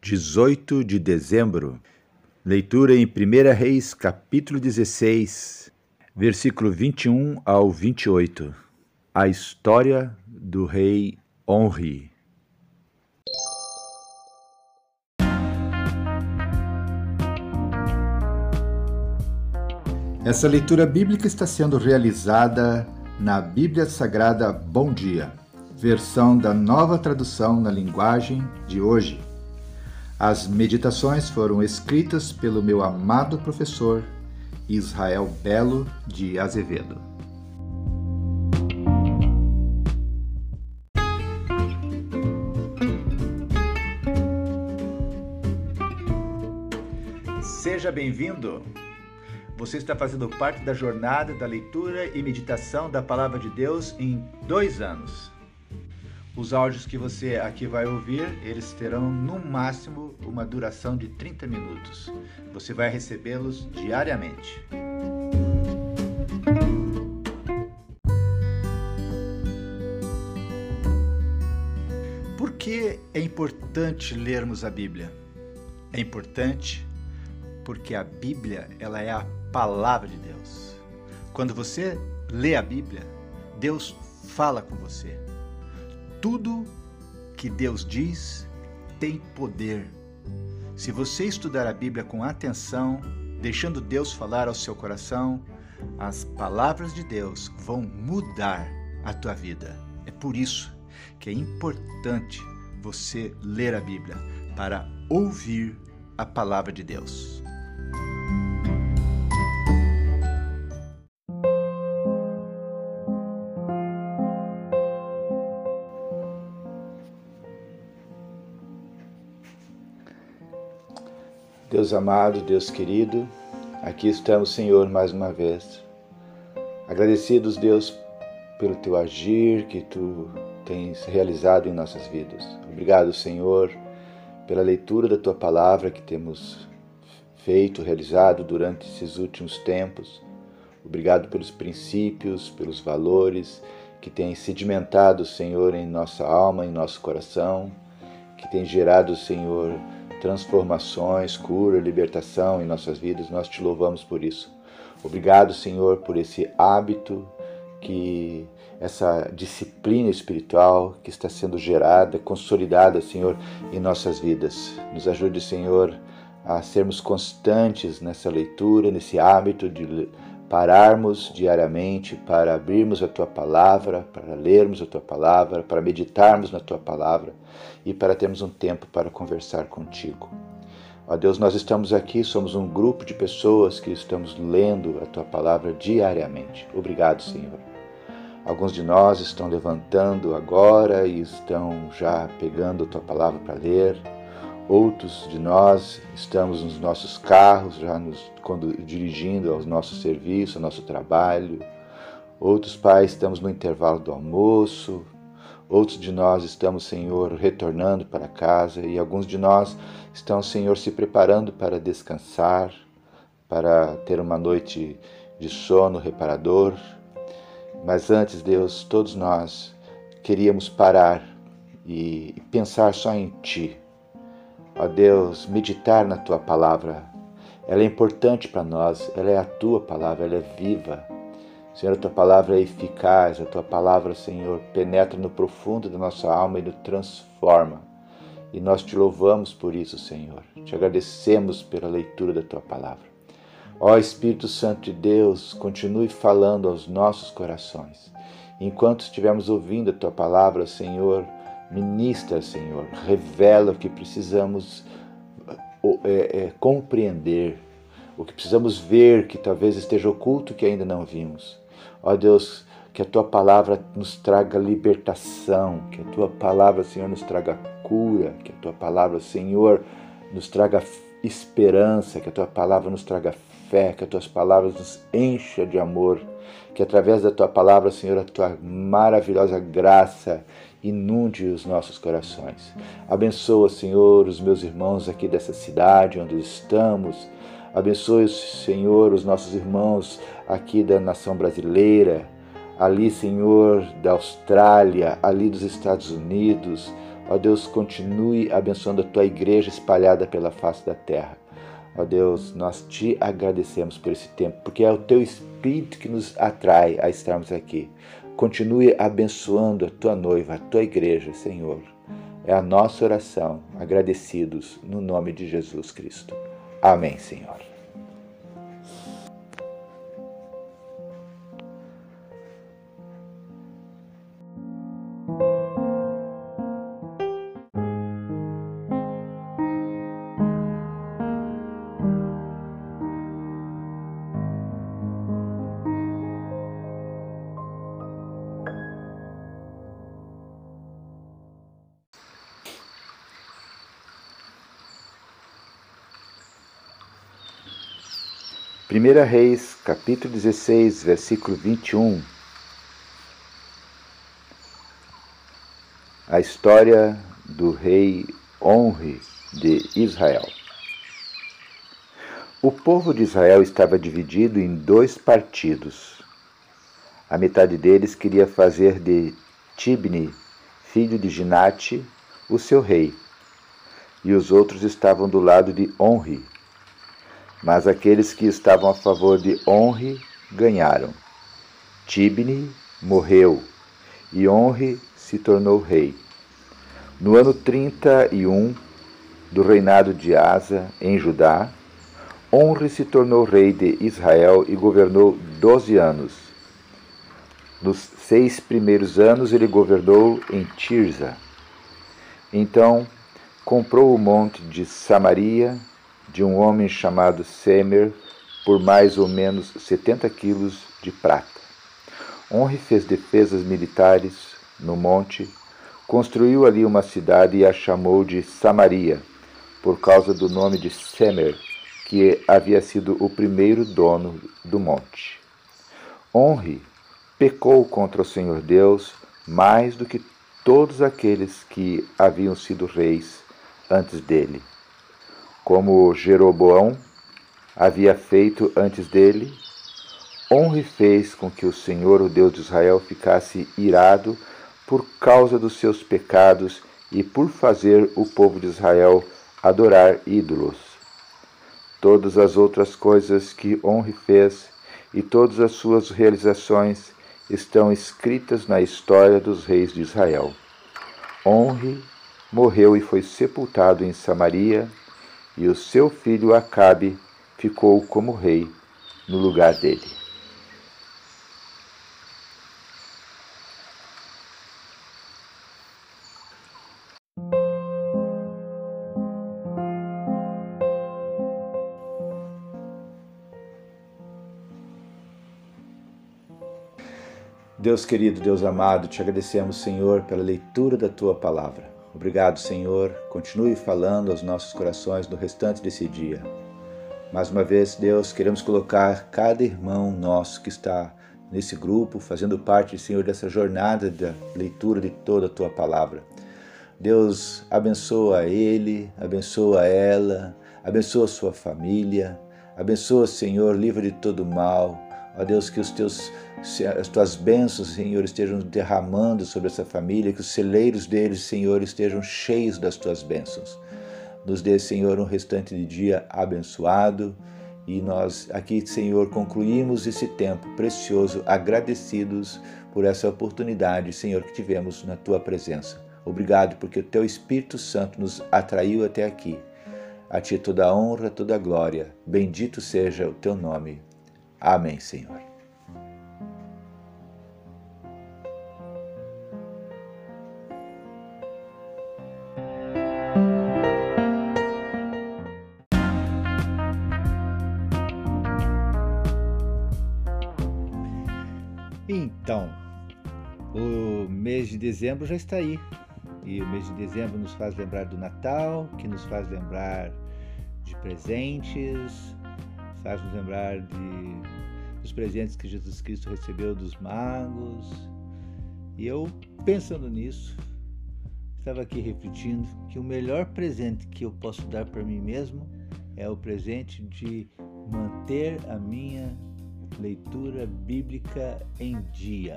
18 de dezembro. Leitura em 1 Reis, capítulo 16, versículo 21 ao 28. A história do rei Honri. Essa leitura bíblica está sendo realizada na Bíblia Sagrada Bom Dia, versão da nova tradução na linguagem de hoje as meditações foram escritas pelo meu amado professor Israel Belo de Azevedo. Seja bem-vindo! Você está fazendo parte da jornada da leitura e meditação da Palavra de Deus em dois anos. Os áudios que você aqui vai ouvir, eles terão no máximo uma duração de 30 minutos. Você vai recebê-los diariamente. Por que é importante lermos a Bíblia? É importante porque a Bíblia, ela é a palavra de Deus. Quando você lê a Bíblia, Deus fala com você. Tudo que Deus diz tem poder. Se você estudar a Bíblia com atenção, deixando Deus falar ao seu coração, as palavras de Deus vão mudar a tua vida. É por isso que é importante você ler a Bíblia para ouvir a palavra de Deus. Deus amado, Deus querido, aqui estamos, Senhor, mais uma vez. Agradecidos, Deus, pelo teu agir que tu tens realizado em nossas vidas. Obrigado, Senhor, pela leitura da tua palavra que temos feito, realizado durante esses últimos tempos. Obrigado pelos princípios, pelos valores que têm sedimentado, Senhor, em nossa alma, em nosso coração, que tem gerado, Senhor, transformações, cura, libertação em nossas vidas. Nós te louvamos por isso. Obrigado, Senhor, por esse hábito que essa disciplina espiritual que está sendo gerada, consolidada, Senhor, em nossas vidas. Nos ajude, Senhor, a sermos constantes nessa leitura, nesse hábito de pararmos diariamente para abrirmos a tua palavra, para lermos a tua palavra, para meditarmos na tua palavra e para termos um tempo para conversar contigo. Ó Deus, nós estamos aqui, somos um grupo de pessoas que estamos lendo a tua palavra diariamente. Obrigado, Senhor. Alguns de nós estão levantando agora e estão já pegando a tua palavra para ler. Outros de nós estamos nos nossos carros, já nos quando, dirigindo ao nosso serviço, ao nosso trabalho. Outros pais estamos no intervalo do almoço. Outros de nós estamos, Senhor, retornando para casa e alguns de nós estão, Senhor, se preparando para descansar, para ter uma noite de sono reparador. Mas antes, Deus, todos nós queríamos parar e pensar só em Ti Ó Deus, meditar na tua palavra. Ela é importante para nós, ela é a tua palavra, ela é viva. Senhor, a tua palavra é eficaz, a tua palavra, Senhor, penetra no profundo da nossa alma e nos transforma. E nós te louvamos por isso, Senhor. Te agradecemos pela leitura da tua palavra. Ó Espírito Santo de Deus, continue falando aos nossos corações. Enquanto estivermos ouvindo a tua palavra, Senhor, Ministra, Senhor, revela o que precisamos é, é, compreender, o que precisamos ver que talvez esteja oculto que ainda não vimos. Ó Deus, que a tua palavra nos traga libertação, que a tua palavra, Senhor, nos traga cura, que a tua palavra, Senhor, nos traga esperança, que a tua palavra nos traga fé, que as tuas palavras nos encha de amor, que através da tua palavra, Senhor, a tua maravilhosa graça inunde os nossos corações. Abençoa, Senhor, os meus irmãos aqui dessa cidade onde estamos. Abençoe, Senhor, os nossos irmãos aqui da nação brasileira, ali, Senhor, da Austrália, ali dos Estados Unidos. Ó Deus, continue abençoando a tua igreja espalhada pela face da terra. Ó Deus, nós te agradecemos por esse tempo, porque é o teu Espírito que nos atrai a estarmos aqui. Continue abençoando a tua noiva, a tua igreja, Senhor. É a nossa oração, agradecidos no nome de Jesus Cristo. Amém, Senhor. Primeira Reis, capítulo 16, versículo 21. A história do rei Honre de Israel. O povo de Israel estava dividido em dois partidos. A metade deles queria fazer de Tibni, filho de Ginate, o seu rei, e os outros estavam do lado de Honre, mas aqueles que estavam a favor de Honre ganharam. Tibni morreu e Honre se tornou rei. No ano 31 do reinado de Asa em Judá, Honre se tornou rei de Israel e governou doze anos. Nos seis primeiros anos ele governou em Tirza. Então comprou o monte de Samaria de um homem chamado Semer por mais ou menos 70 quilos de prata. Honre fez defesas militares no monte, construiu ali uma cidade e a chamou de Samaria, por causa do nome de Semer, que havia sido o primeiro dono do monte. Honre pecou contra o Senhor Deus mais do que todos aqueles que haviam sido reis antes dele como Jeroboão havia feito antes dele, honre fez com que o Senhor, o Deus de Israel, ficasse irado por causa dos seus pecados e por fazer o povo de Israel adorar ídolos. Todas as outras coisas que Honre fez e todas as suas realizações estão escritas na história dos reis de Israel. Honre morreu e foi sepultado em Samaria, e o seu filho Acabe ficou como rei no lugar dele. Deus querido, Deus amado, te agradecemos, Senhor, pela leitura da tua palavra. Obrigado, Senhor. Continue falando aos nossos corações no restante desse dia. Mais uma vez, Deus, queremos colocar cada irmão nosso que está nesse grupo, fazendo parte, Senhor, dessa jornada da leitura de toda a tua palavra. Deus, abençoa ele, abençoa ela, abençoa sua família, abençoa, Senhor, livre de todo mal. Ó Deus, que os teus as tuas bênçãos, Senhor, estejam derramando sobre essa família, que os celeiros deles, Senhor, estejam cheios das tuas bênçãos. Nos dê, Senhor, um restante de dia abençoado. E nós aqui, Senhor, concluímos esse tempo precioso, agradecidos por essa oportunidade, Senhor, que tivemos na tua presença. Obrigado porque o teu Espírito Santo nos atraiu até aqui. A ti toda a honra, toda a glória. Bendito seja o teu nome. Amém, Senhor. Então, o mês de dezembro já está aí. E o mês de dezembro nos faz lembrar do Natal, que nos faz lembrar de presentes, faz nos lembrar de, dos presentes que Jesus Cristo recebeu dos magos. E eu, pensando nisso, estava aqui refletindo que o melhor presente que eu posso dar para mim mesmo é o presente de manter a minha leitura bíblica em dia.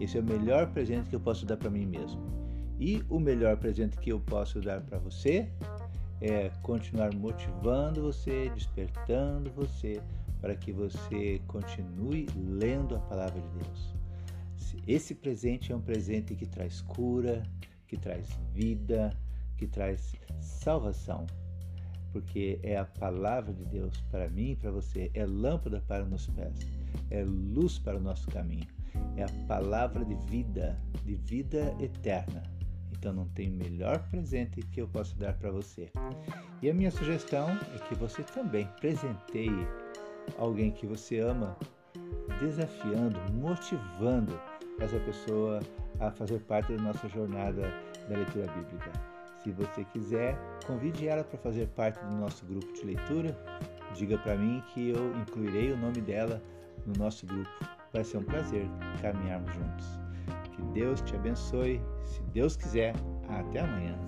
Esse é o melhor presente que eu posso dar para mim mesmo. E o melhor presente que eu posso dar para você é continuar motivando você, despertando você para que você continue lendo a palavra de Deus. Esse presente é um presente que traz cura, que traz vida, que traz salvação, porque é a palavra de Deus para mim e para você, é lâmpada para os nossos pés, é luz para o nosso caminho, é a palavra de vida, de vida eterna. Então não tem melhor presente que eu possa dar para você. E a minha sugestão é que você também presenteie alguém que você ama, desafiando, motivando essa pessoa a fazer parte da nossa jornada da leitura bíblica. Se você quiser, convide ela para fazer parte do nosso grupo de leitura. Diga para mim que eu incluirei o nome dela no nosso grupo. Vai ser um prazer caminharmos juntos. Que Deus te abençoe. Se Deus quiser, até amanhã.